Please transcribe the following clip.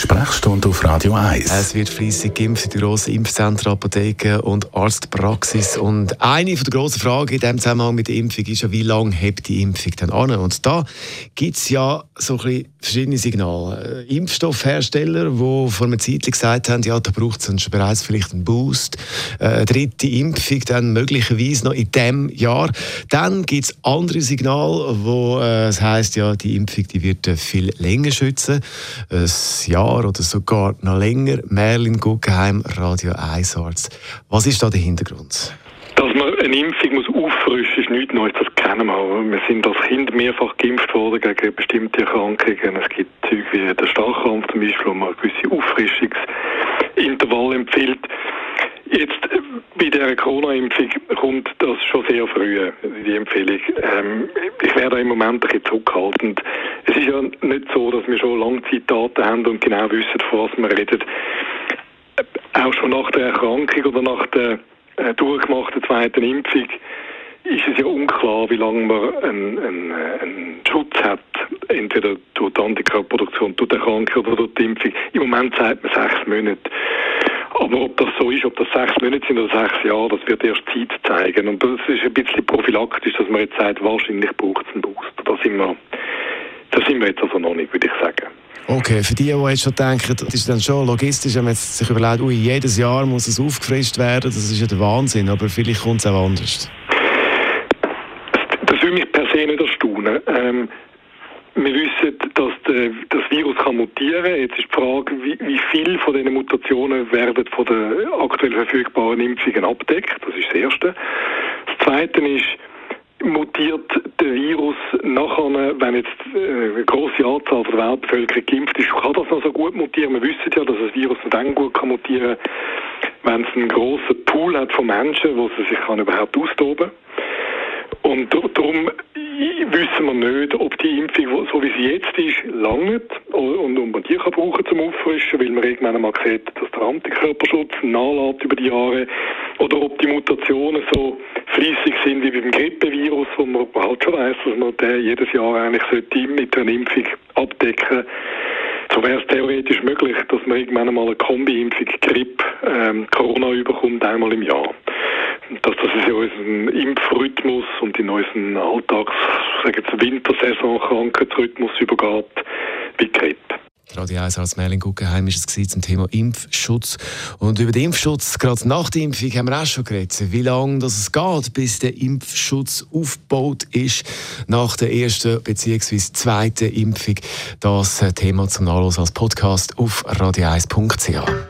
Sprechstunde auf Radio 1. Es wird fleissig geimpft in den grossen Impfzentren, Apotheken und Arztpraxis. Und eine der grossen Fragen in diesem Zusammenhang mit der Impfung ist ja, wie lange hält die Impfung dann an? Und da gibt es ja so ein bisschen verschiedene Signale. Äh, Impfstoffhersteller, die vor einer Zeit gesagt haben, ja, da braucht es bereits vielleicht einen Boost, äh, eine dritte Impfung dann möglicherweise noch in diesem Jahr. Dann gibt es andere Signale, wo äh, es heisst, ja, die Impfung die wird viel länger schützen, ein Jahr oder sogar noch länger. Merlin Guggenheim, Radio 1 Arzt. Was ist da der Hintergrund? Dass man eine Impfung muss auffrischen ist nichts Neues, das kennen wir. Wir sind als Kind mehrfach geimpft worden gegen bestimmte Erkrankungen. Es gibt Zeug wie der Stachelkrampf zum Beispiel, wo man gewisse Auffrischungsintervalle empfiehlt. Jetzt bei der Corona-Impfung kommt das schon sehr früh, die Empfehlung. Ähm, ich werde im Moment ein bisschen zurückhaltend. Es ist ja nicht so, dass wir schon Langzeitdaten haben und genau wissen, von was wir reden. Äh, auch schon nach der Erkrankung oder nach der äh, durchgemachten zweiten Impfung ist es ja unklar, wie lange man einen, einen, einen Schutz hat, entweder durch die Antikörperproduktion, durch die Erkrankung oder durch die Impfung. Im Moment sagt man sechs Monate. Aber ob das so ist, ob das sechs Monate sind oder sechs Jahre, das wird erst Zeit zeigen. Und das ist ein bisschen prophylaktisch, dass man jetzt sagt, wahrscheinlich braucht es einen Booster. Da sind wir, da sind wir jetzt also noch nicht, würde ich sagen. Okay, für die, die jetzt schon denken, das ist dann schon logistisch, wenn man sich überlegt, ui, jedes Jahr muss es aufgefrischt werden, das ist ja der Wahnsinn, aber vielleicht kommt es auch anders. Das würde mich per se nicht erstaunen. Ähm, wir wissen, dass der, das Virus kann mutieren. Jetzt ist die Frage, wie, wie viel von diesen Mutationen werden von den aktuell verfügbaren Impfungen abdeckt. Das ist das Erste. Das Zweite ist, mutiert der Virus nachher, wenn jetzt äh, eine große Anzahl der Weltbevölkerung geimpft ist, kann das noch so gut mutieren? Wir wissen ja, dass das Virus nur dann gut kann mutieren wenn es einen grossen Pool hat von Menschen, wo es sich kann überhaupt austoben Und darum wissen wir nicht, ob die Impfung, so wie sie jetzt ist, langt und, und man die kann brauchen zum Auffrischen, weil man irgendwann einmal sieht, dass der Antikörperschutz nachlässt über die Jahre, oder ob die Mutationen so fließig sind wie beim Grippevirus, wo man halt schon weiß, dass man den jedes Jahr eigentlich sollte mit einer Impfung abdecken. So wäre es theoretisch möglich, dass man irgendwann einmal eine Kombi-Impfung Grippe, ähm, Corona überkommt, einmal im Jahr dass das in unseren Impfrhythmus und in unseren Alltags, sagen wir, Wintersaison Krankheitsrhythmus übergeht, wie Grippe. Radio 1 als Merlin Guggenheim ist es zum Thema Impfschutz. Und über den Impfschutz, gerade nach der Impfung, haben wir auch schon geredet. Wie lange es geht, bis der Impfschutz aufgebaut ist nach der ersten bzw. zweiten Impfung. Das Thema zum Nachlesen als Podcast auf radio1.ch.